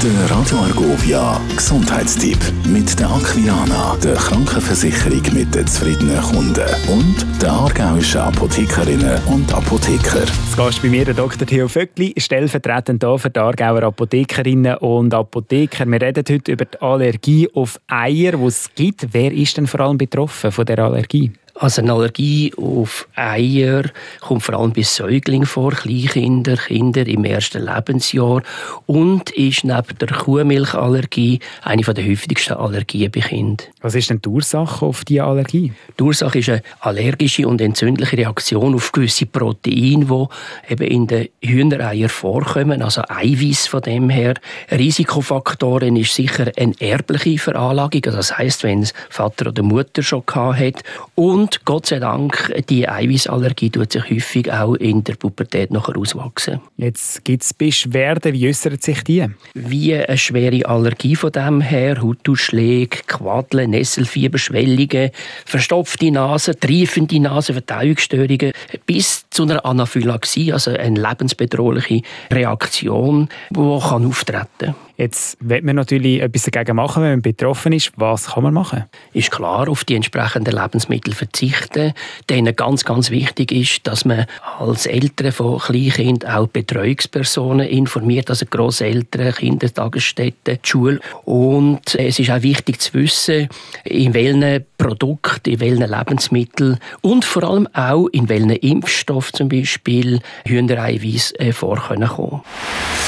Der Radio Argovia Gesundheitstipp mit der Aquilana, der Krankenversicherung mit den zufriedenen Kunden und der aargauischen Apothekerinnen und Apotheker. Das Gast bei mir der Dr. Theo Vöckli, stellvertretend hier für die Aargauer Apothekerinnen und Apotheker. Wir reden heute über die Allergie auf Eier, die es gibt. Wer ist denn vor allem betroffen von der Allergie? Also eine Allergie auf Eier kommt vor allem bei Säuglingen vor, Kleinkinder, Kinder im ersten Lebensjahr und ist neben der Kuhmilchallergie eine der häufigsten Allergien bei Kindern. Was ist denn die Ursache auf diese Allergie? Die Ursache ist eine allergische und entzündliche Reaktion auf gewisse Proteine, die eben in den Hühnereiern vorkommen, also Eiweiß von dem her. Risikofaktoren ist sicher eine erbliche Veranlagung, also das heißt, wenn es Vater oder Mutter schon gehabt hat und und Gott sei Dank, die Eiweißallergie tut sich häufig auch in der Pubertät nachher auswachsen. Jetzt gibt es Beschwerden. Wie äußert sich die? Wie eine schwere Allergie von dem her. Hautausschläge, Quadeln, Nesselfieber, Schwellungen, verstopfte Nase, triefende Nase, Verdauungsstörungen bis zu einer Anaphylaxie, also eine lebensbedrohliche Reaktion, die auftreten kann. Jetzt wird man natürlich etwas dagegen machen, wenn man betroffen ist. Was kann man machen? Ist klar, auf die entsprechenden Lebensmittel verzichten. Denen ganz, ganz wichtig ist, dass man als Eltern von Kleinkindern auch Betreuungspersonen informiert, also Grosseltern, Kindertagesstätten, die Schule. Und es ist auch wichtig zu wissen, in welchen Produkten, in welchen Lebensmitteln und vor allem auch in welchen Impfstoff zum Beispiel Hühnereiweiß äh, vorkommen können.